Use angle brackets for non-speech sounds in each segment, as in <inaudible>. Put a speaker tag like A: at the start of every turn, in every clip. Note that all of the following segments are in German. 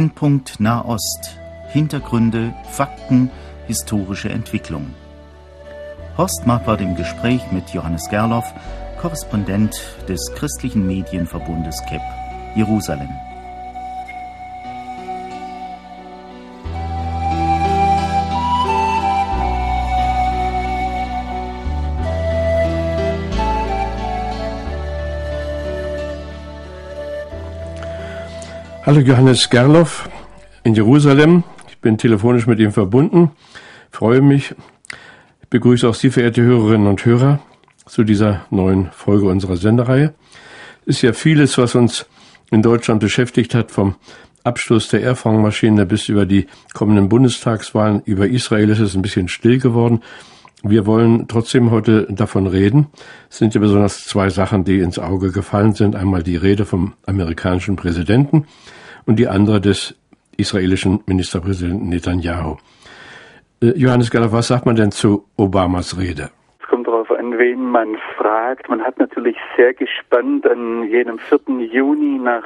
A: Brennpunkt Nahost. Hintergründe, Fakten, historische Entwicklung. Horst Marquardt im Gespräch mit Johannes Gerloff, Korrespondent des christlichen Medienverbundes KEP, Jerusalem.
B: Hallo Johannes Gerloff in Jerusalem. Ich bin telefonisch mit ihm verbunden. Freue mich. Ich begrüße auch Sie, verehrte Hörerinnen und Hörer, zu dieser neuen Folge unserer Sendereihe. Ist ja vieles, was uns in Deutschland beschäftigt hat, vom Abschluss der Airfangmaschine bis über die kommenden Bundestagswahlen. Über Israel ist es ein bisschen still geworden. Wir wollen trotzdem heute davon reden. Es sind ja besonders zwei Sachen, die ins Auge gefallen sind. Einmal die Rede vom amerikanischen Präsidenten und die andere des israelischen Ministerpräsidenten Netanyahu. Äh, Johannes Galler, was sagt man denn zu Obamas Rede?
C: Es kommt darauf an, wen man fragt. Man hat natürlich sehr gespannt an jenem 4. Juni nach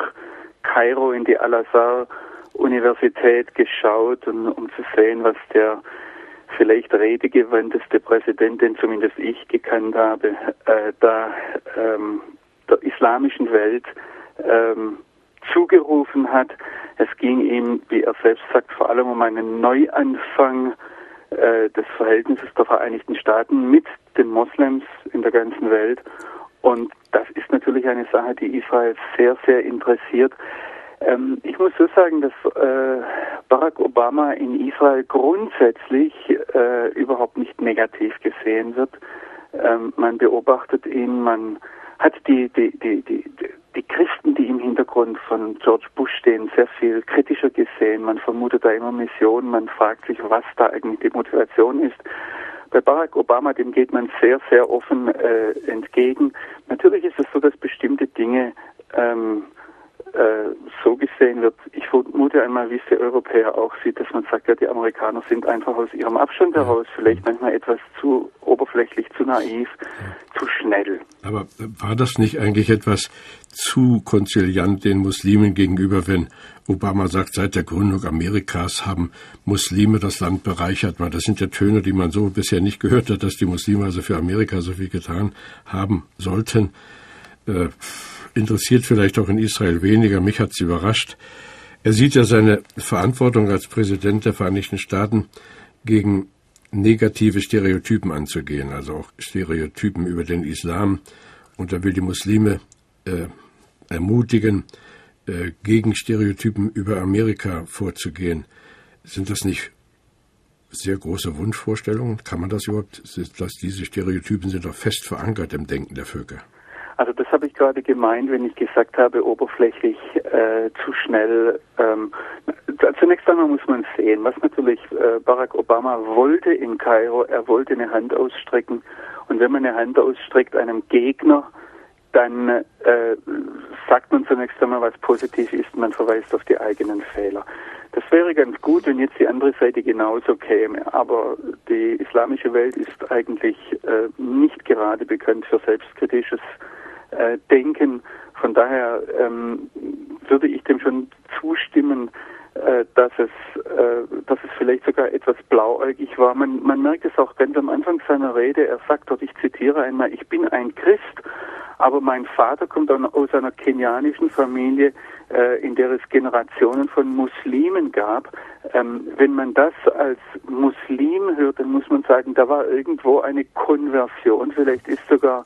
C: Kairo in die Al-Azhar-Universität geschaut, und, um zu sehen, was der vielleicht redegewandteste Präsident, den zumindest ich gekannt habe, äh, da ähm, der islamischen Welt ähm, zugerufen hat. Es ging ihm, wie er selbst sagt, vor allem um einen Neuanfang äh, des Verhältnisses der Vereinigten Staaten mit den Moslems in der ganzen Welt. Und das ist natürlich eine Sache, die Israel sehr, sehr interessiert. Ähm, ich muss so sagen, dass äh, Barack Obama in Israel grundsätzlich äh, überhaupt nicht negativ gesehen wird. Ähm, man beobachtet ihn, man hat die, die, die, die, die Christen, die im Hintergrund von George Bush stehen, sehr viel kritischer gesehen. Man vermutet da immer Mission, man fragt sich, was da eigentlich die Motivation ist. Bei Barack Obama, dem geht man sehr, sehr offen äh, entgegen. Natürlich ist es so, dass bestimmte Dinge ähm, äh, so gesehen wird. Ich vermute einmal, wie es der Europäer auch sieht, dass man sagt, ja, die Amerikaner sind einfach aus ihrem Abstand heraus vielleicht manchmal etwas zu oberflächlich, zu naiv, zu schnell.
B: Aber war das nicht eigentlich etwas zu konziliant den Muslimen gegenüber, wenn Obama sagt, seit der Gründung Amerikas haben Muslime das Land bereichert. Das sind ja Töne, die man so bisher nicht gehört hat, dass die Muslime also für Amerika so viel getan haben sollten. Äh, interessiert vielleicht auch in Israel weniger. Mich hat es überrascht. Er sieht ja seine Verantwortung als Präsident der Vereinigten Staaten gegen negative Stereotypen anzugehen, also auch Stereotypen über den Islam. Und er will die Muslime äh, ermutigen, äh, gegen Stereotypen über Amerika vorzugehen. Sind das nicht sehr große Wunschvorstellungen? Kann man das überhaupt? Dass diese Stereotypen sind doch fest verankert im Denken der Völker.
C: Also das habe ich gerade gemeint, wenn ich gesagt habe, oberflächlich äh, zu schnell. Ähm, zunächst einmal muss man sehen, was natürlich äh, Barack Obama wollte in Kairo. Er wollte eine Hand ausstrecken. Und wenn man eine Hand ausstreckt einem Gegner, dann äh, sagt man zunächst einmal, was positiv ist, man verweist auf die eigenen Fehler. Das wäre ganz gut, wenn jetzt die andere Seite genauso käme. Aber die islamische Welt ist eigentlich äh, nicht gerade bekannt für selbstkritisches äh, denken. Von daher ähm, würde ich dem schon zustimmen, äh, dass es, äh, dass es vielleicht sogar etwas blauäugig war. Man, man merkt es auch ganz am Anfang seiner Rede. Er sagt dort, ich zitiere einmal, ich bin ein Christ, aber mein Vater kommt aus einer kenianischen Familie, äh, in der es Generationen von Muslimen gab. Ähm, wenn man das als Muslim hört, dann muss man sagen, da war irgendwo eine Konversion. Vielleicht ist sogar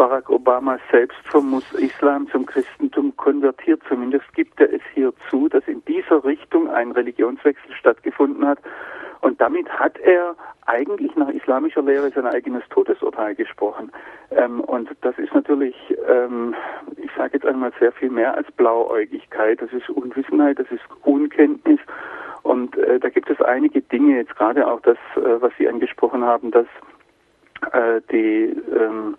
C: Barack Obama selbst vom Islam zum Christentum konvertiert. Zumindest gibt er es hier zu, dass in dieser Richtung ein Religionswechsel stattgefunden hat. Und damit hat er eigentlich nach islamischer Lehre sein eigenes Todesurteil gesprochen. Ähm, und das ist natürlich, ähm, ich sage jetzt einmal, sehr viel mehr als Blauäugigkeit. Das ist Unwissenheit, das ist Unkenntnis. Und äh, da gibt es einige Dinge, jetzt gerade auch das, äh, was Sie angesprochen haben, dass äh, die ähm,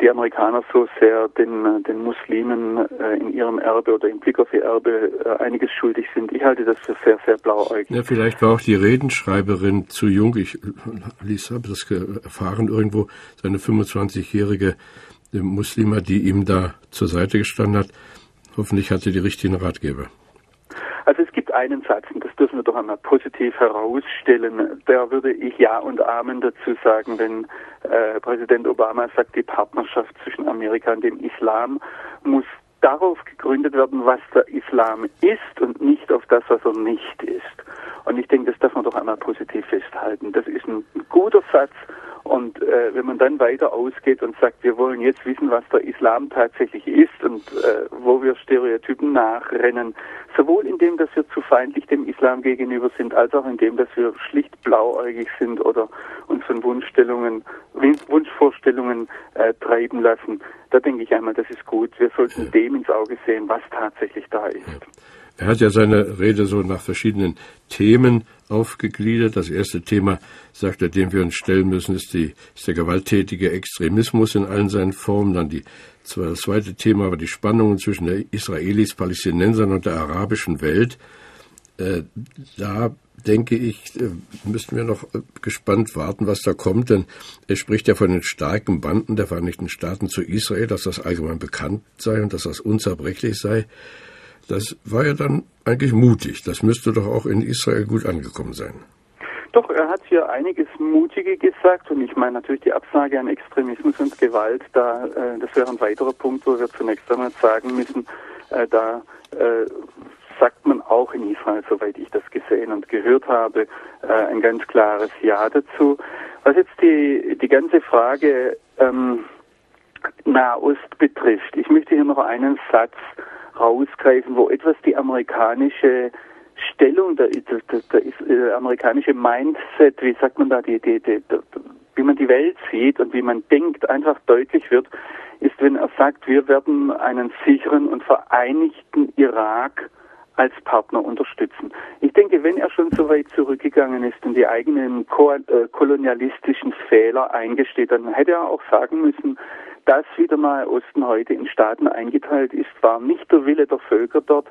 C: die Amerikaner so sehr den, den Muslimen äh, in ihrem Erbe oder im Blick auf ihr Erbe äh, einiges schuldig sind. Ich halte das für sehr, sehr blauäugig.
B: Ja, vielleicht war auch die Redenschreiberin zu jung. Ich habe das erfahren irgendwo, seine 25-jährige Muslima, die ihm da zur Seite gestanden hat. Hoffentlich hatte die richtigen Ratgeber.
C: Also es gibt einen Satz, und das dürfen wir doch einmal positiv herausstellen, da würde ich Ja und Amen dazu sagen, wenn äh, Präsident Obama sagt, die Partnerschaft zwischen Amerika und dem Islam muss darauf gegründet werden, was der Islam ist und nicht auf das, was er nicht ist. Und ich denke, das darf man doch einmal positiv festhalten. Das ist ein guter Satz und äh, wenn man dann weiter ausgeht und sagt, wir wollen jetzt wissen, was der Islam tatsächlich ist und äh, wo wir Stereotypen nachrennen, sowohl in dem, dass wir zu feindlich dem Islam gegenüber sind, als auch in dem, dass wir schlicht blauäugig sind oder uns von Wunschstellungen, Wunschvorstellungen äh, treiben lassen, da denke ich einmal, das ist gut. Wir sollten dem ins Auge sehen, was tatsächlich da ist.
B: Er hat ja seine Rede so nach verschiedenen Themen aufgegliedert. Das erste Thema, sagt er, dem wir uns stellen müssen, ist, die, ist der gewalttätige Extremismus in allen seinen Formen. Dann die, das zweite Thema war die Spannungen zwischen der Israelis, Palästinensern und der arabischen Welt. Äh, da denke ich, äh, müssten wir noch äh, gespannt warten, was da kommt, denn er spricht ja von den starken Banden der Vereinigten Staaten zu Israel, dass das allgemein bekannt sei und dass das unzerbrechlich sei. Das war ja dann eigentlich mutig. Das müsste doch auch in Israel gut angekommen sein.
C: Doch, er hat hier einiges Mutige gesagt und ich meine natürlich die Absage an Extremismus und Gewalt, da äh, das wäre ein weiterer Punkt, wo wir zunächst einmal sagen müssen, äh, da äh, sagt man auch in Israel, soweit ich das gesehen und gehört habe, äh, ein ganz klares Ja dazu. Was jetzt die, die ganze Frage ähm, Nahost betrifft, ich möchte hier noch einen Satz rausgreifen, wo etwas die amerikanische Stellung, der, der, der, der, amerikanische Mindset, wie sagt man da, die, die, die, wie man die Welt sieht und wie man denkt, einfach deutlich wird, ist, wenn er sagt, wir werden einen sicheren und vereinigten Irak als Partner unterstützen. Ich denke, wenn er schon so weit zurückgegangen ist und die eigenen äh, kolonialistischen Fehler eingesteht, dann hätte er auch sagen müssen, dass wieder Nahe Osten heute in Staaten eingeteilt ist, war nicht der Wille der Völker dort,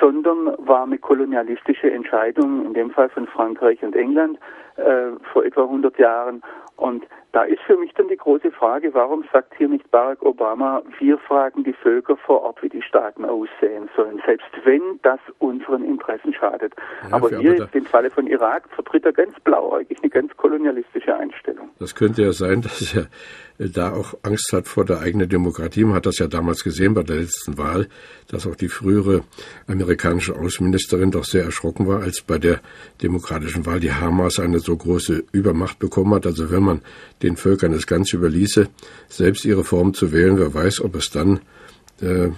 C: sondern war eine kolonialistische Entscheidung, in dem Fall von Frankreich und England äh, vor etwa 100 Jahren. Und da ist für mich dann die große Frage, warum sagt hier nicht Barack Obama, wir fragen die Völker vor Ort, wie die Staaten aussehen sollen, selbst wenn das unseren Interessen schadet. Ja, aber hier jetzt im Falle von Irak vertritt er ganz blauäugig eine ganz kolonialistische Einstellung.
B: Das könnte ja sein, <laughs> dass er da auch Angst hat vor der eigenen Demokratie. Man hat das ja damals gesehen bei der letzten Wahl, dass auch die frühere amerikanische Außenministerin doch sehr erschrocken war, als bei der demokratischen Wahl die Hamas eine so große Übermacht bekommen hat. Also wenn man den Völkern es ganz überließe, selbst ihre Form zu wählen, wer weiß, ob es dann äh,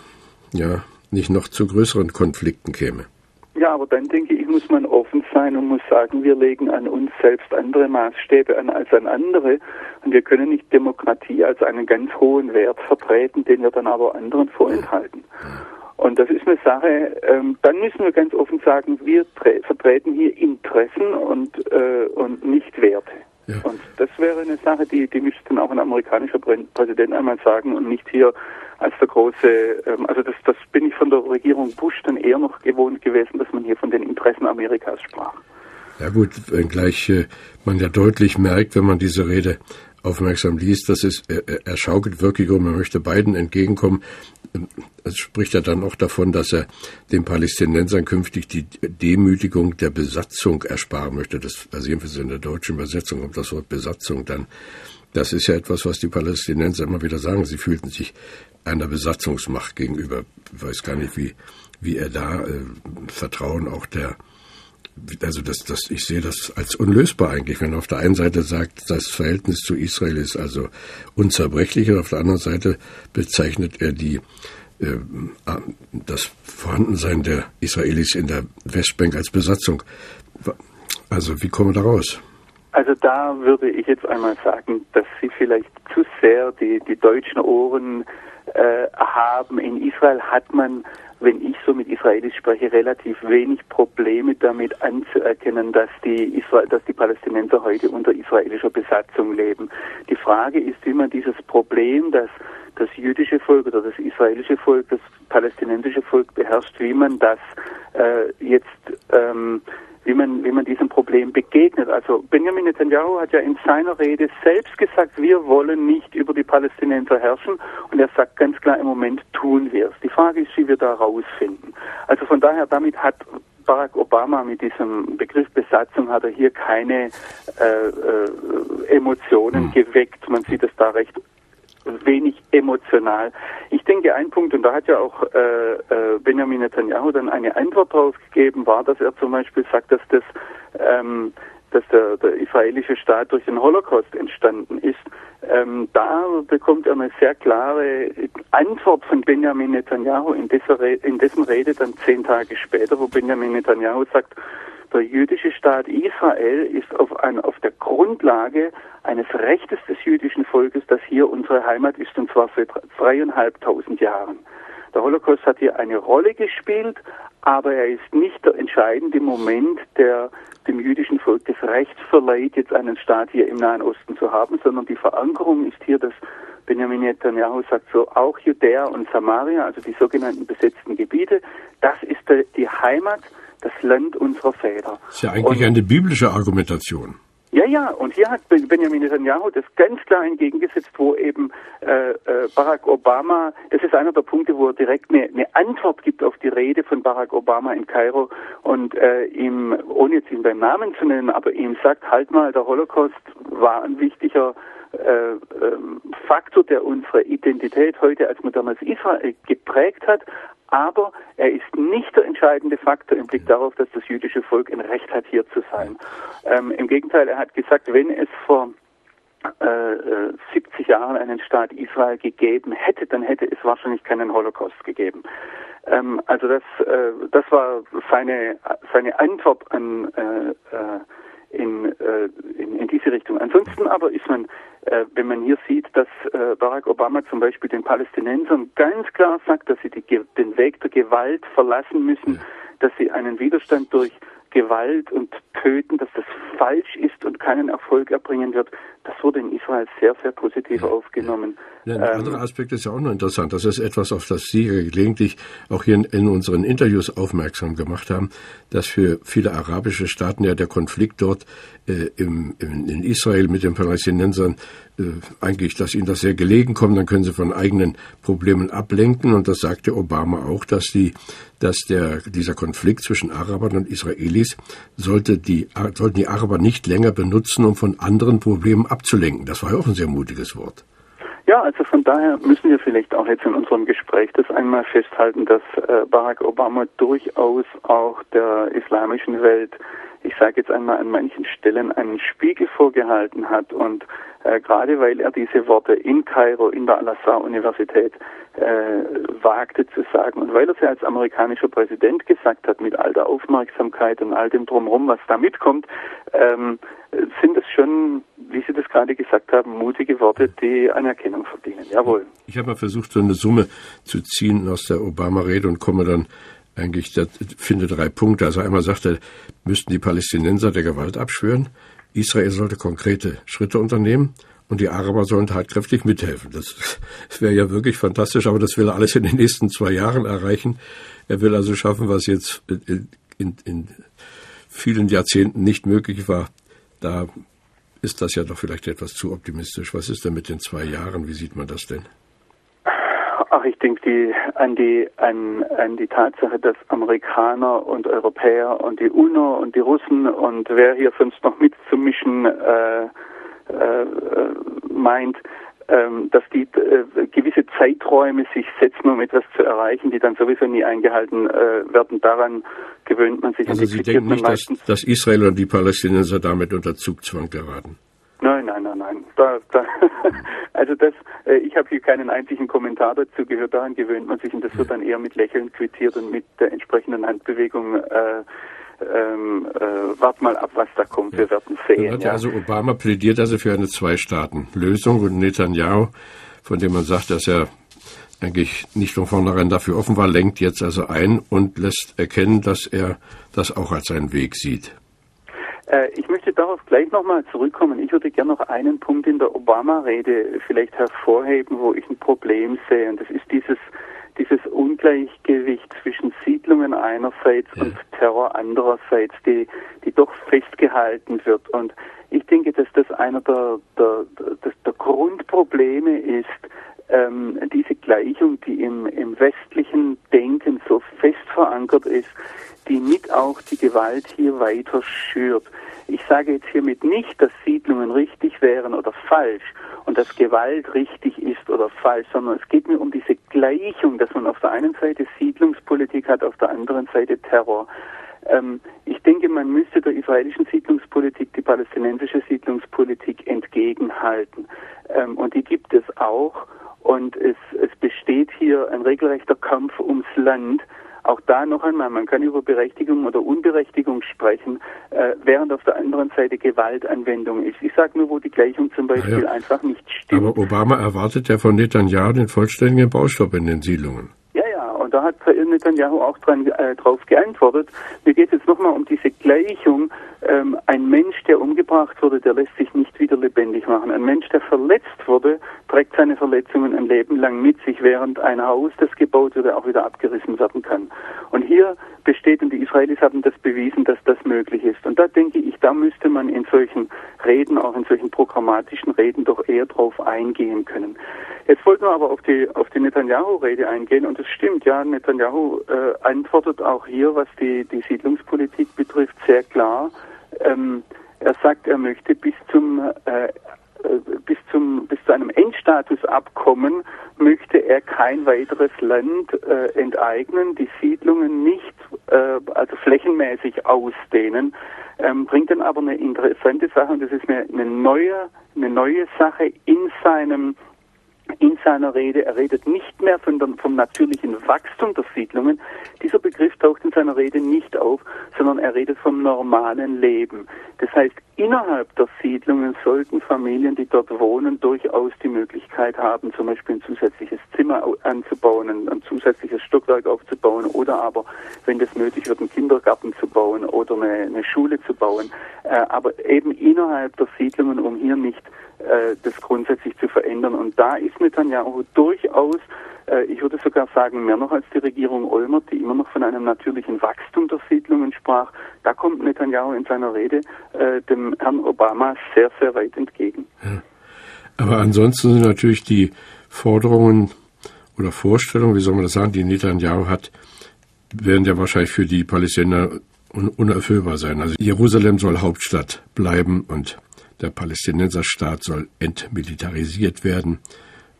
B: ja nicht noch zu größeren Konflikten käme.
C: Ja, aber dann denke ich, muss man offen sein und muss sagen, wir legen an uns selbst andere Maßstäbe an als an andere. Und wir können nicht Demokratie als einen ganz hohen Wert vertreten, den wir dann aber anderen vorenthalten. Und das ist eine Sache, ähm, dann müssen wir ganz offen sagen, wir vertreten hier Interessen und, äh, und nicht Werte. Ja. Und das wäre eine Sache, die, die müsste dann auch ein amerikanischer Präsident einmal sagen und nicht hier als der große, ähm, also das, das bin ich von der Regierung Bush dann eher noch gewohnt gewesen, dass man hier von den Interessen Amerikas sprach.
B: Ja gut, wenngleich äh, man ja deutlich merkt, wenn man diese Rede aufmerksam liest, dass es er, er schaukelt wirklich um, er möchte beiden entgegenkommen. Es spricht ja dann auch davon, dass er den Palästinensern künftig die Demütigung der Besatzung ersparen möchte. Das also jedenfalls in der deutschen Übersetzung kommt das Wort Besatzung dann. Das ist ja etwas, was die Palästinenser immer wieder sagen. Sie fühlten sich einer Besatzungsmacht gegenüber. Ich weiß gar nicht, wie, wie er da äh, Vertrauen auch der also das, das, ich sehe das als unlösbar eigentlich, wenn er auf der einen Seite sagt, das Verhältnis zu Israel ist also unzerbrechlich und auf der anderen Seite bezeichnet er die, äh, das Vorhandensein der Israelis in der Westbank als Besatzung. Also wie kommen wir da raus?
C: Also da würde ich jetzt einmal sagen, dass Sie vielleicht zu sehr die, die deutschen Ohren äh, haben. In Israel hat man, wenn ich so mit Israelis spreche, relativ wenig Probleme damit anzuerkennen, dass die, Israel, dass die Palästinenser heute unter israelischer Besatzung leben. Die Frage ist, wie man dieses Problem, dass das jüdische Volk oder das israelische Volk, das palästinensische Volk beherrscht, wie man das äh, jetzt ähm, wie man, wie man diesem Problem begegnet. Also Benjamin Netanyahu hat ja in seiner Rede selbst gesagt, wir wollen nicht über die Palästinenser herrschen. Und er sagt ganz klar, im Moment tun wir es. Die Frage ist, wie wir da rausfinden. Also von daher, damit hat Barack Obama mit diesem Begriff Besatzung hat er hier keine äh, äh, Emotionen hm. geweckt. Man sieht es da recht wenig emotional. Ich denke, ein Punkt, und da hat ja auch äh, äh, Benjamin Netanyahu dann eine Antwort drauf gegeben, war, dass er zum Beispiel sagt, dass das ähm, dass der, der israelische Staat durch den Holocaust entstanden ist. Ähm, da bekommt er eine sehr klare Antwort von Benjamin Netanyahu in, Re in dessen Rede dann zehn Tage später, wo Benjamin Netanyahu sagt, der jüdische Staat Israel ist auf, ein, auf der Grundlage eines Rechtes des jüdischen Volkes, das hier unsere Heimat ist, und zwar seit dreieinhalbtausend Jahren. Der Holocaust hat hier eine Rolle gespielt, aber er ist nicht der entscheidende Moment, der dem jüdischen Volk das Recht verleiht, jetzt einen Staat hier im Nahen Osten zu haben, sondern die Verankerung ist hier, dass Benjamin Netanyahu sagt so, auch Judäa und Samaria, also die sogenannten besetzten Gebiete, das ist die Heimat, das Land unserer Väter.
B: Das ist ja eigentlich und, eine biblische Argumentation.
C: Ja, ja, und hier hat Benjamin Netanyahu das ganz klar entgegengesetzt, wo eben äh, äh, Barack Obama, das ist einer der Punkte, wo er direkt eine, eine Antwort gibt auf die Rede von Barack Obama in Kairo und äh, ihm, ohne jetzt ihn beim Namen zu nennen, aber ihm sagt, halt mal, der Holocaust war ein wichtiger äh, ähm, Faktor, der unsere Identität heute als modernes Israel geprägt hat, aber er ist nicht der entscheidende Faktor im Blick darauf, dass das jüdische Volk ein Recht hat, hier zu sein. Ähm, Im Gegenteil, er hat gesagt, wenn es vor äh, 70 äh, Jahren einen Staat Israel gegeben hätte, dann hätte es wahrscheinlich keinen Holocaust gegeben. Ähm, also das, äh, das war seine, seine Antwort an, äh, äh in, äh, in, in diese Richtung. Ansonsten aber ist man äh, wenn man hier sieht, dass äh, Barack Obama zum Beispiel den Palästinensern ganz klar sagt, dass sie die, den Weg der Gewalt verlassen müssen, ja. dass sie einen Widerstand durch Gewalt und Töten, dass das falsch ist und keinen Erfolg erbringen wird, das wurde in Israel sehr, sehr positiv ja, aufgenommen.
B: Ja. ein ähm, anderer Aspekt ist ja auch noch interessant. Das ist etwas, auf das Sie gelegentlich auch hier in, in, unseren Interviews aufmerksam gemacht haben, dass für viele arabische Staaten ja der Konflikt dort äh, im, in, in Israel mit den Palästinensern äh, eigentlich, dass ihnen das sehr gelegen kommt, dann können sie von eigenen Problemen ablenken. Und das sagte Obama auch, dass die, dass der, dieser Konflikt zwischen Arabern und Israelis sollte die, sollten die Araber nicht länger benutzen, um von anderen Problemen abzulenken. Das war ja auch ein sehr mutiges Wort.
C: Ja, also von daher müssen wir vielleicht auch jetzt in unserem Gespräch das einmal festhalten, dass äh, Barack Obama durchaus auch der islamischen Welt, ich sage jetzt einmal an manchen Stellen, einen Spiegel vorgehalten hat und äh, gerade weil er diese Worte in Kairo, in der Al-Azhar-Universität äh, wagte zu sagen und weil er sie als amerikanischer Präsident gesagt hat, mit all der Aufmerksamkeit und all dem Drumherum, was da mitkommt, ähm, sind es schon, wie Sie das gerade gesagt haben, mutige Worte, die Anerkennung verdienen. Jawohl.
B: Ich habe mal versucht, so eine Summe zu ziehen aus der Obama-Rede und komme dann eigentlich, das finde drei Punkte. Also einmal sagt er, müssten die Palästinenser der Gewalt abschwören. Israel sollte konkrete Schritte unternehmen und die Araber sollen tatkräftig mithelfen. Das <laughs> wäre ja wirklich fantastisch, aber das will er alles in den nächsten zwei Jahren erreichen. Er will also schaffen, was jetzt in, in, in vielen Jahrzehnten nicht möglich war. Da ist das ja doch vielleicht etwas zu optimistisch. Was ist denn mit den zwei Jahren? Wie sieht man das denn?
C: Ach, ich denke die, an, die, an, an die Tatsache, dass Amerikaner und Europäer und die UNO und die Russen und wer hier sonst noch mitzumischen äh, äh, meint, ähm, dass die äh, gewisse Zeiträume sich setzen, um etwas zu erreichen, die dann sowieso nie eingehalten äh, werden. Daran gewöhnt man sich.
B: Also Sie denken nicht, dass, dass Israel und die Palästinenser damit unter Zugzwang geraten?
C: Nein, nein, nein, nein. Da, da, <laughs> also das, äh, ich habe hier keinen einzigen Kommentar dazu gehört. Daran gewöhnt man sich und das wird dann eher mit Lächeln quittiert und mit der entsprechenden Handbewegung. Äh, ähm, äh, wart mal ab, was da kommt. Wir werden sehen.
B: Ja. Also Obama plädiert also für eine Zwei-Staaten-Lösung und Netanyahu, von dem man sagt, dass er eigentlich nicht von vornherein dafür offen war, lenkt jetzt also ein und lässt erkennen, dass er das auch als seinen Weg sieht.
C: Äh, ich möchte darauf gleich nochmal zurückkommen. Ich würde gerne noch einen Punkt in der Obama-Rede vielleicht hervorheben, wo ich ein Problem sehe. Und das ist dieses, dieses Ungleichgewicht zwischen Siedlungen einerseits ja. und Terror andererseits, die, die doch festgehalten wird. Und ich denke, dass das einer der, der, der, der Grundprobleme ist, ähm, diese Gleichung, die im, im westlichen Denken so fest verankert ist, die mit auch die Gewalt hier weiter schürt. Ich sage jetzt hiermit nicht, dass Siedlungen richtig wären oder falsch und dass Gewalt richtig ist oder falsch, sondern es geht mir um diese Gleichung, dass man auf der einen Seite Siedlungspolitik hat, auf der anderen Seite Terror. Ähm, ich denke, man müsste der israelischen Siedlungspolitik die palästinensische Siedlungspolitik entgegenhalten. Ähm, und die gibt es auch. Und es, es besteht hier ein regelrechter Kampf ums Land. Auch da noch einmal, man kann über Berechtigung oder Unberechtigung sprechen, äh, während auf der anderen Seite Gewaltanwendung ist. Ich sage nur, wo die Gleichung zum Beispiel ja. einfach nicht stimmt.
B: Aber Obama erwartet ja von Netanyahu den vollständigen Baustopp in den Siedlungen.
C: Ja, ja, und da hat Netanyahu auch dran, äh, drauf geantwortet. Mir geht es jetzt nochmal um diese Gleichung. Ähm, ein Mensch, der umgebracht wurde, der lässt sich nicht wieder lebendig machen. Ein Mensch, der verletzt wurde, trägt seine Verletzungen ein Leben lang mit sich, während ein Haus, das gebaut wurde, auch wieder abgerissen werden kann. Und hier besteht, und die Israelis haben das bewiesen, dass das möglich ist. Und da denke ich, da müsste man in solchen Reden, auch in solchen programmatischen Reden, doch eher drauf eingehen können. Jetzt wollten wir aber auf die, auf die Netanyahu-Rede eingehen und es stimmt, ja, Netanyahu äh, antwortet auch hier, was die, die Siedlungspolitik betrifft, sehr klar. Ähm, er sagt, er möchte bis zum äh, äh, bis zum bis zu einem Endstatusabkommen möchte er kein weiteres Land äh, enteignen, die Siedlungen nicht äh, also flächenmäßig ausdehnen, ähm, bringt dann aber eine interessante Sache und das ist eine, eine neue eine neue Sache in seinem in seiner Rede. Er redet nicht mehr von dem, vom natürlichen Wachstum der Siedlungen. Dieser Begriff taucht in seiner Rede nicht auf, sondern er redet vom normalen Leben. Das heißt, innerhalb der Siedlungen sollten Familien, die dort wohnen, durchaus die Möglichkeit haben, zum Beispiel ein zusätzliches Zimmer anzubauen, ein, ein zusätzliches Stockwerk aufzubauen oder aber, wenn das nötig wird, einen Kindergarten zu bauen oder eine, eine Schule zu bauen. Äh, aber eben innerhalb der Siedlungen, um hier nicht äh, das grundsätzlich zu verändern. Und da ist Netanyahu durchaus, ich würde sogar sagen, mehr noch als die Regierung Olmert, die immer noch von einem natürlichen Wachstum der Siedlungen sprach. Da kommt Netanyahu in seiner Rede äh, dem Herrn Obama sehr, sehr weit entgegen. Ja.
B: Aber ansonsten sind natürlich die Forderungen oder Vorstellungen, wie soll man das sagen, die Netanyahu hat, werden ja wahrscheinlich für die Palästinenser unerfüllbar sein. Also Jerusalem soll Hauptstadt bleiben und der Palästinenserstaat soll entmilitarisiert werden.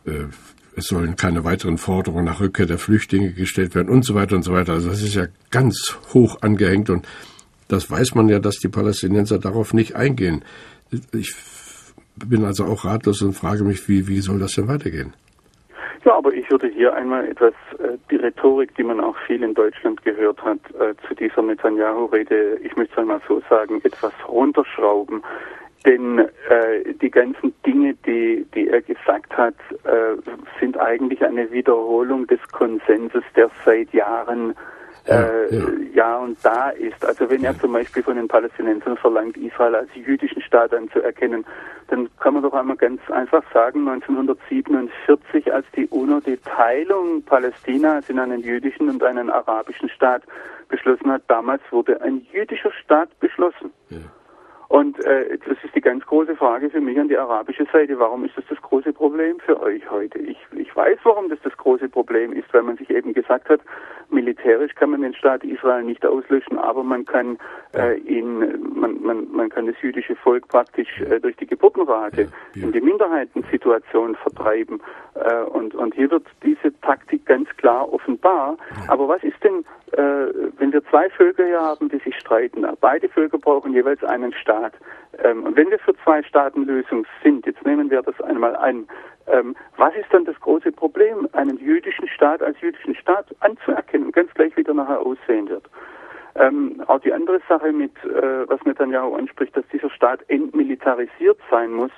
B: Äh, es sollen keine weiteren Forderungen nach Rückkehr der Flüchtlinge gestellt werden und so weiter und so weiter. Also das ist ja ganz hoch angehängt und das weiß man ja, dass die Palästinenser darauf nicht eingehen. Ich bin also auch ratlos und frage mich, wie, wie soll das denn weitergehen?
C: Ja, aber ich würde hier einmal etwas, äh, die Rhetorik, die man auch viel in Deutschland gehört hat, äh, zu dieser Netanyahu-Rede, ich möchte es einmal so sagen, etwas runterschrauben. Denn äh, die ganzen Dinge, die, die er gesagt hat, äh, sind eigentlich eine Wiederholung des Konsenses, der seit Jahren äh, ja, ja. ja, und da ist. Also wenn er zum Beispiel von den Palästinensern verlangt, Israel als jüdischen Staat anzuerkennen, dann kann man doch einmal ganz einfach sagen, 1947, als die UNO die Teilung Palästinas in einen jüdischen und einen arabischen Staat beschlossen hat, damals wurde ein jüdischer Staat beschlossen. Ja. Und äh, das ist die ganz große Frage für mich an die arabische Seite. Warum ist das das große Problem für euch heute? Ich, ich weiß, warum das das große Problem ist, weil man sich eben gesagt hat, militärisch kann man den Staat Israel nicht auslöschen, aber man kann äh, ihn, man, man, man kann das jüdische Volk praktisch äh, durch die Geburtenrate in die Minderheitensituation vertreiben. Äh, und, und hier wird diese Taktik ganz klar offenbar. Aber was ist denn, wenn wir zwei Völker hier haben, die sich streiten? Beide Völker brauchen jeweils einen Staat. Ähm, und wenn wir für zwei Staatenlösung sind, jetzt nehmen wir das einmal an, ähm, was ist dann das große Problem, einen jüdischen Staat als jüdischen Staat anzuerkennen, ganz gleich wie der nachher aussehen wird? Ähm, auch die andere Sache mit, äh, was Netanyahu anspricht, dass dieser Staat entmilitarisiert sein muss,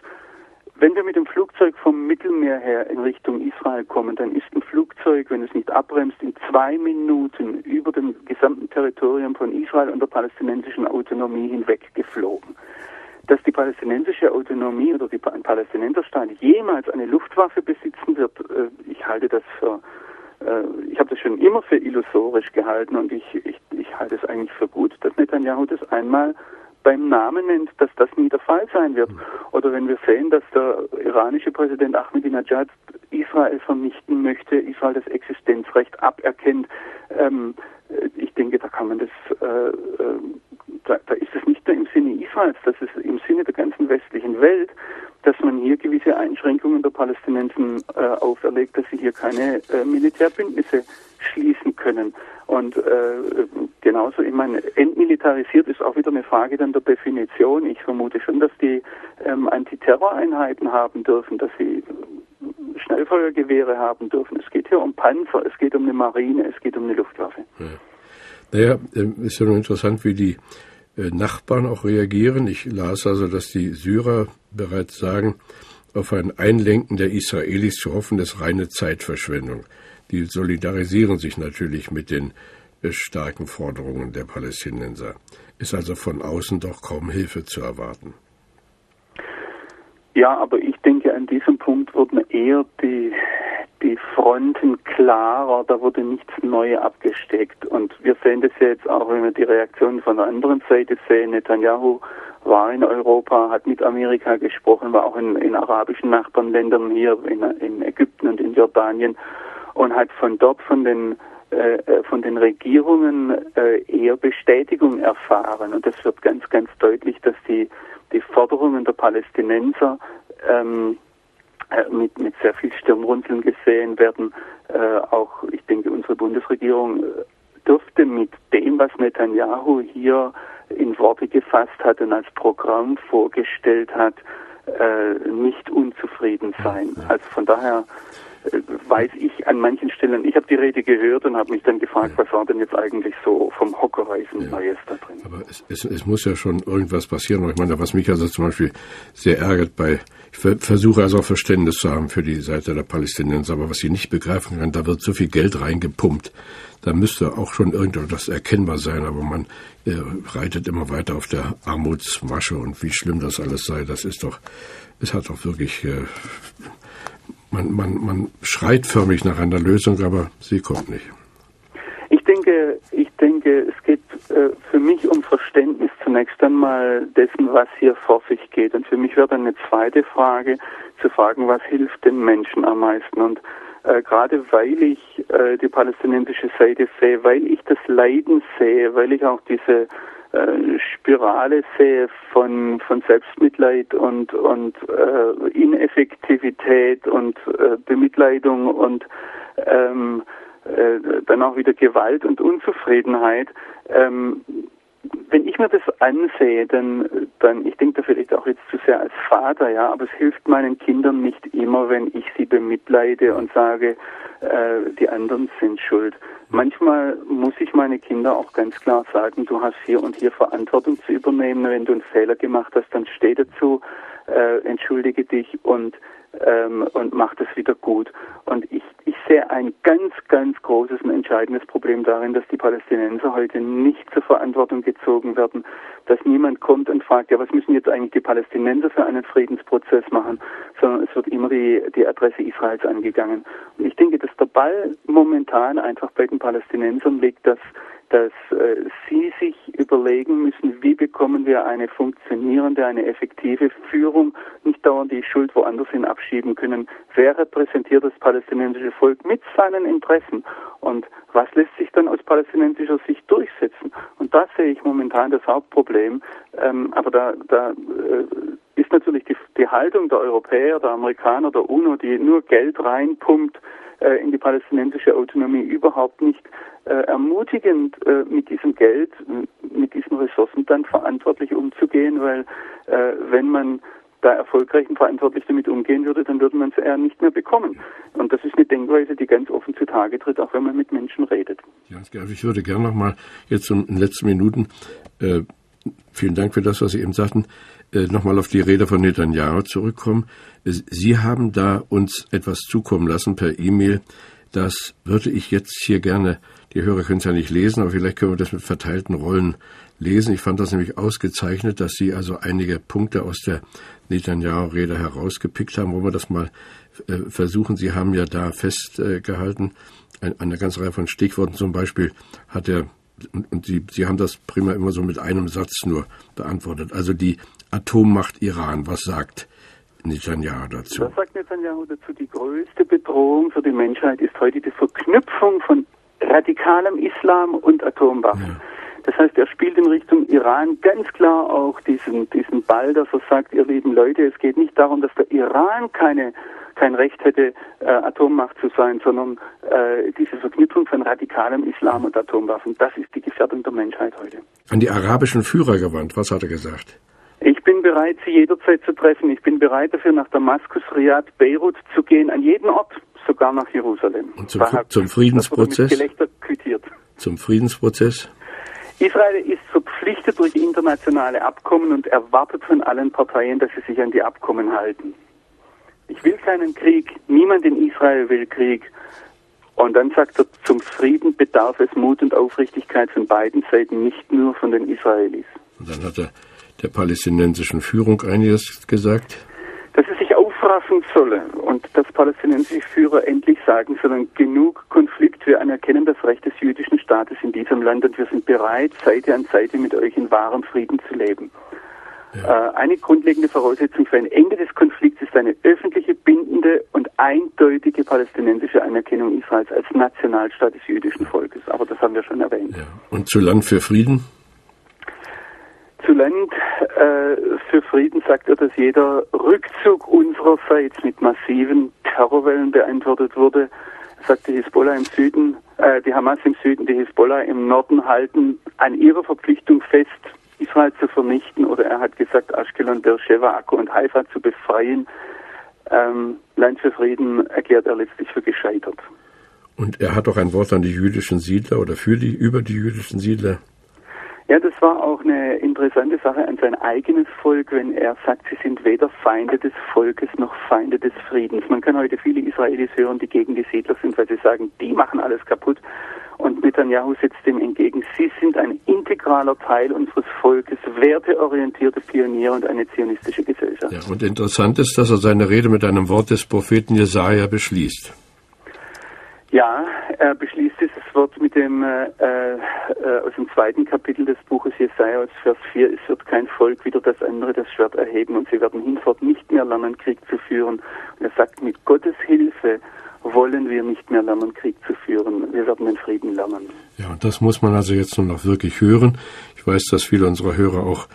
C: wenn wir mit dem Flugzeug vom Mittelmeer her in Richtung Israel kommen, dann ist ein Flugzeug, wenn es nicht abbremst, in zwei Minuten über dem gesamten Territorium von Israel und der palästinensischen Autonomie hinweg geflogen. Dass die palästinensische Autonomie oder die Palästinenserstaat jemals eine Luftwaffe besitzen wird, äh, ich halte das für, äh, ich habe das schon immer für illusorisch gehalten und ich, ich, ich halte es eigentlich für gut, dass Netanyahu das einmal beim Namen nennt, dass das nie der Fall sein wird. Oder wenn wir sehen, dass der iranische Präsident Ahmadinejad Israel vernichten möchte, Israel das Existenzrecht aberkennt, ähm, ich denke, da kann man das, äh, äh, da, da ist es nicht nur im Sinne Israels, das ist im Sinne der ganzen westlichen Welt, dass man hier gewisse Einschränkungen der Palästinensen äh, auferlegt, dass sie hier keine äh, Militärbündnisse schließen können. Und äh, genauso, ich meine, entmilitarisiert ist auch wieder eine Frage dann der Definition. Ich vermute schon, dass die ähm, Antiterroreinheiten haben dürfen, dass sie Schnellfeuergewehre haben dürfen. Es geht hier um Panzer, es geht um eine Marine, es geht um eine Luftwaffe. Ja.
B: Naja, ähm, ist ja nur interessant, wie die äh, Nachbarn auch reagieren. Ich las also, dass die Syrer bereits sagen, auf ein Einlenken der Israelis zu hoffen, ist reine Zeitverschwendung. Die solidarisieren sich natürlich mit den äh, starken Forderungen der Palästinenser. Ist also von außen doch kaum Hilfe zu erwarten.
C: Ja, aber ich denke, an diesem Punkt wurden eher die, die Fronten klarer, da wurde nichts neu abgesteckt. Und wir sehen das jetzt auch, wenn wir die Reaktionen von der anderen Seite sehen. Netanyahu war in Europa, hat mit Amerika gesprochen, war auch in, in arabischen Nachbarländern hier, in, in Ägypten und in Jordanien und hat von dort von den äh, äh, von den Regierungen äh, eher Bestätigung erfahren. Und es wird ganz, ganz deutlich, dass die, die Forderungen der Palästinenser ähm, äh, mit, mit sehr viel Stirnrunzeln gesehen werden. Äh, auch, ich denke, unsere Bundesregierung dürfte mit dem, was Netanyahu hier in Worte gefasst hat und als Programm vorgestellt hat, äh, nicht unzufrieden sein. Also von daher weiß ich an manchen Stellen, ich habe die Rede gehört und habe mich dann gefragt, ja. was war denn jetzt eigentlich so vom Hockerreißen ja. Neues da drin.
B: Aber es, es, es, muss ja schon irgendwas passieren. Ich meine, was mich also zum Beispiel sehr ärgert bei, ich versuche also auch Verständnis zu haben für die Seite der Palästinenser, aber was sie nicht begreifen kann, da wird so viel Geld reingepumpt. Da müsste auch schon irgendwas erkennbar sein, aber man äh, reitet immer weiter auf der Armutsmasche und wie schlimm das alles sei, das ist doch, es hat doch wirklich äh, man, man, man schreit förmlich nach einer Lösung, aber sie kommt nicht.
C: Ich denke, ich denke, es geht äh, für mich um Verständnis zunächst einmal dessen, was hier vor sich geht. Und für mich wäre dann eine zweite Frage zu fragen, was hilft den Menschen am meisten? Und äh, gerade weil ich äh, die palästinensische Seite sehe, weil ich das Leiden sehe, weil ich auch diese Spirale sehe von, von Selbstmitleid und, und äh, Ineffektivität und äh, Bemitleidung und ähm, äh, dann auch wieder Gewalt und Unzufriedenheit. Ähm, wenn ich mir das ansehe, dann, dann ich denke da vielleicht auch jetzt zu sehr als Vater, ja, aber es hilft meinen Kindern nicht immer, wenn ich sie bemitleide und sage, äh, die anderen sind schuld. Manchmal muss ich meine Kinder auch ganz klar sagen, du hast hier und hier Verantwortung zu übernehmen. Wenn du einen Fehler gemacht hast, dann steh dazu, äh, entschuldige dich und ähm, und macht es wieder gut. Und ich, ich sehe ein ganz, ganz großes und entscheidendes Problem darin, dass die Palästinenser heute nicht zur Verantwortung gezogen werden, dass niemand kommt und fragt, ja, was müssen jetzt eigentlich die Palästinenser für einen Friedensprozess machen, sondern es wird immer die, die Adresse Israels angegangen. Und ich denke, dass der Ball momentan einfach bei den Palästinensern liegt, dass dass äh, Sie sich überlegen müssen, wie bekommen wir eine funktionierende, eine effektive Führung, nicht dauernd die Schuld woanders hin abschieben können. Wer repräsentiert das palästinensische Volk mit seinen Interessen und was lässt sich dann aus palästinensischer Sicht durchsetzen? Und das sehe ich momentan das Hauptproblem. Ähm, aber da, da äh, ist natürlich die, die Haltung der Europäer, der Amerikaner, der UNO, die nur Geld reinpumpt, in die palästinensische Autonomie überhaupt nicht äh, ermutigend, äh, mit diesem Geld, mit diesen Ressourcen dann verantwortlich umzugehen, weil äh, wenn man da erfolgreich und verantwortlich damit umgehen würde, dann würde man es eher nicht mehr bekommen. Und das ist eine Denkweise, die ganz offen zutage tritt, auch wenn man mit Menschen redet.
B: Ja, ich würde gerne noch mal jetzt in den letzten Minuten, äh, vielen Dank für das, was Sie eben sagten, äh, nochmal auf die Rede von Netanyahu zurückkommen. Sie haben da uns etwas zukommen lassen per E-Mail. Das würde ich jetzt hier gerne, die Hörer können es ja nicht lesen, aber vielleicht können wir das mit verteilten Rollen lesen. Ich fand das nämlich ausgezeichnet, dass Sie also einige Punkte aus der Netanyahu-Rede herausgepickt haben. Wollen wir das mal äh, versuchen? Sie haben ja da festgehalten, äh, eine ganze Reihe von Stichworten. Zum Beispiel hat er und, und Sie, Sie haben das prima immer so mit einem Satz nur beantwortet. Also die Atommacht Iran, was sagt Netanyahu dazu?
C: Was sagt Netanyahu dazu? Die größte Bedrohung für die Menschheit ist heute die Verknüpfung von radikalem Islam und Atomwaffen. Ja. Das heißt, er spielt in Richtung Iran ganz klar auch diesen, diesen Ball, dass er sagt, ihr lieben Leute, es geht nicht darum, dass der Iran keine, kein Recht hätte, äh, Atommacht zu sein, sondern äh, diese Verknüpfung von radikalem Islam und Atomwaffen, das ist die Gefährdung der Menschheit heute.
B: An die arabischen Führer gewandt, was hat er gesagt?
C: Ich bin bereit, sie jederzeit zu treffen. Ich bin bereit dafür, nach Damaskus, Riyadh, Beirut zu gehen, an jeden Ort, sogar nach Jerusalem.
B: Und zum, zum Friedensprozess? Zum Friedensprozess?
C: Israel ist verpflichtet durch internationale Abkommen und erwartet von allen Parteien, dass sie sich an die Abkommen halten. Ich will keinen Krieg, niemand in Israel will Krieg. Und dann sagt er, zum Frieden bedarf es Mut und Aufrichtigkeit von beiden Seiten, nicht nur von den Israelis.
B: Und dann hat er der palästinensischen Führung einiges gesagt
C: sie sich aufraffen solle und dass palästinensische Führer endlich sagen sollen, genug Konflikt, wir anerkennen das Recht des jüdischen Staates in diesem Land und wir sind bereit, Seite an Seite mit euch in wahrem Frieden zu leben. Ja. Äh, eine grundlegende Voraussetzung für ein Ende des Konflikts ist eine öffentliche, bindende und eindeutige palästinensische Anerkennung Israels als Nationalstaat des jüdischen Volkes. Aber das haben wir schon erwähnt. Ja.
B: Und zu Land für Frieden?
C: Zu Land äh, für Frieden sagt er, dass jeder Rückzug unsererseits mit massiven Terrorwellen beantwortet wurde. Er sagt, die Hisbollah im Süden, äh, die Hamas im Süden, die Hisbollah im Norden halten an ihrer Verpflichtung fest, Israel zu vernichten. Oder er hat gesagt, Ashkelon, Beersheba, Akko und Haifa zu befreien. Ähm, Land für Frieden erklärt er letztlich für gescheitert.
B: Und er hat auch ein Wort an die jüdischen Siedler oder für die über die jüdischen Siedler
C: ja, das war auch eine interessante Sache an sein eigenes Volk, wenn er sagt, sie sind weder Feinde des Volkes noch Feinde des Friedens. Man kann heute viele Israelis hören, die gegen die Siedler sind, weil sie sagen, die machen alles kaputt. Und Netanyahu setzt dem entgegen, sie sind ein integraler Teil unseres Volkes, werteorientierte Pioniere und eine zionistische Gesellschaft.
B: Ja, und interessant ist, dass er seine Rede mit einem Wort des Propheten Jesaja beschließt.
C: Ja, er beschließt dieses Wort mit dem äh, äh, aus dem zweiten Kapitel des Buches Jesaja aus Vers 4, es wird kein Volk wieder das andere das Schwert erheben und sie werden hinfort nicht mehr lernen, Krieg zu führen. Und er sagt, mit Gottes Hilfe wollen wir nicht mehr lernen, Krieg zu führen. Wir werden den Frieden lernen.
B: Ja, und das muss man also jetzt nur noch wirklich hören. Ich weiß, dass viele unserer Hörer auch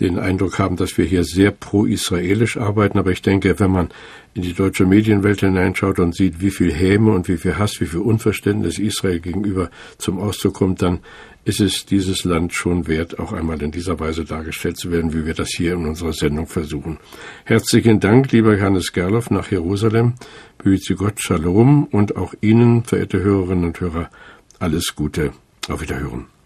B: den Eindruck haben, dass wir hier sehr pro-israelisch arbeiten. Aber ich denke, wenn man in die deutsche Medienwelt hineinschaut und sieht, wie viel Häme und wie viel Hass, wie viel Unverständnis Israel gegenüber zum Ausdruck kommt, dann ist es dieses Land schon wert, auch einmal in dieser Weise dargestellt zu werden, wie wir das hier in unserer Sendung versuchen. Herzlichen Dank, lieber Johannes Gerloff, nach Jerusalem. Behüte Gott, Shalom und auch Ihnen, verehrte Hörerinnen und Hörer, alles Gute. Auf Wiederhören.